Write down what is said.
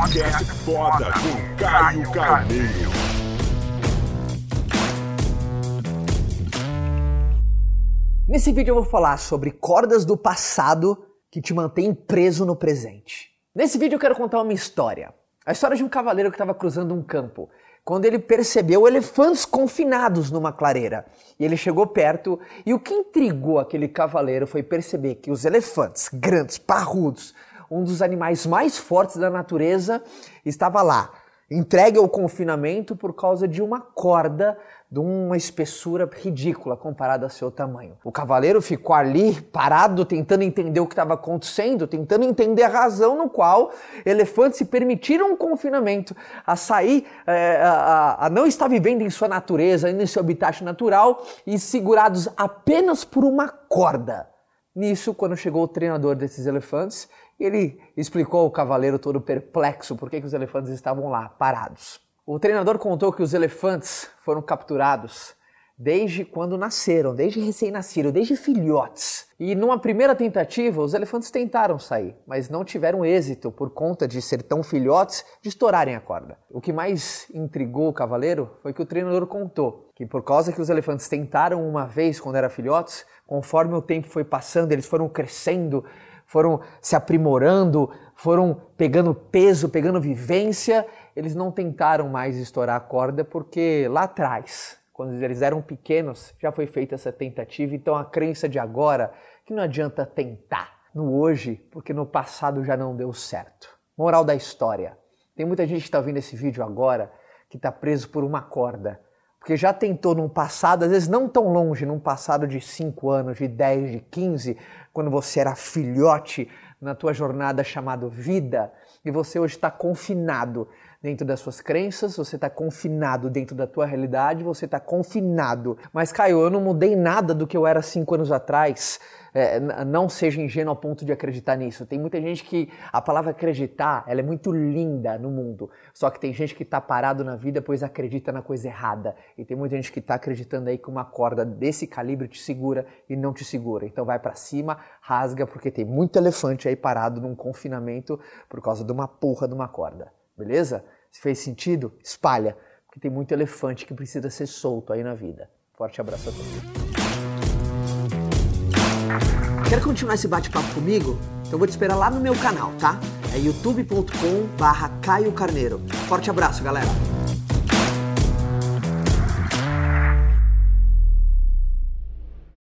Podcast foda com Caio Carneiro. Nesse vídeo eu vou falar sobre cordas do passado que te mantêm preso no presente. Nesse vídeo eu quero contar uma história. A história de um cavaleiro que estava cruzando um campo, quando ele percebeu elefantes confinados numa clareira. E ele chegou perto, e o que intrigou aquele cavaleiro foi perceber que os elefantes, grandes, parrudos, um dos animais mais fortes da natureza, estava lá, entregue ao confinamento por causa de uma corda de uma espessura ridícula comparada ao seu tamanho. O cavaleiro ficou ali parado, tentando entender o que estava acontecendo, tentando entender a razão no qual elefantes se permitiram um confinamento, a sair, é, a, a não estar vivendo em sua natureza, em seu habitat natural e segurados apenas por uma corda. Nisso, quando chegou o treinador desses elefantes, ele explicou ao cavaleiro todo perplexo por que, que os elefantes estavam lá, parados. O treinador contou que os elefantes foram capturados desde quando nasceram, desde recém-nascidos, desde filhotes. E numa primeira tentativa, os elefantes tentaram sair, mas não tiveram êxito por conta de ser tão filhotes de estourarem a corda. O que mais intrigou o cavaleiro foi que o treinador contou que por causa que os elefantes tentaram uma vez quando eram filhotes, conforme o tempo foi passando, eles foram crescendo, foram se aprimorando, foram pegando peso, pegando vivência, eles não tentaram mais estourar a corda porque lá atrás, quando eles eram pequenos, já foi feita essa tentativa. Então a crença de agora que não adianta tentar no hoje, porque no passado já não deu certo. Moral da história: tem muita gente que está vendo esse vídeo agora que está preso por uma corda. Porque já tentou num passado, às vezes não tão longe, num passado de 5 anos, de 10, de 15, quando você era filhote na tua jornada chamada vida, e você hoje está confinado dentro das suas crenças, você está confinado dentro da tua realidade, você está confinado. Mas, Caio, eu não mudei nada do que eu era cinco anos atrás. É, não seja ingênuo ao ponto de acreditar nisso. Tem muita gente que a palavra acreditar ela é muito linda no mundo. Só que tem gente que está parado na vida pois acredita na coisa errada. E tem muita gente que está acreditando aí que uma corda desse calibre te segura e não te segura. Então vai para cima, rasga, porque tem muito elefante aí parado num confinamento por causa de uma porra de uma corda. Beleza? Se fez sentido, espalha, porque tem muito elefante que precisa ser solto aí na vida. Forte abraço a todos. Quer continuar esse bate-papo comigo? Então vou te esperar lá no meu canal, tá? É youtube.com barra Caio Carneiro. Forte abraço, galera!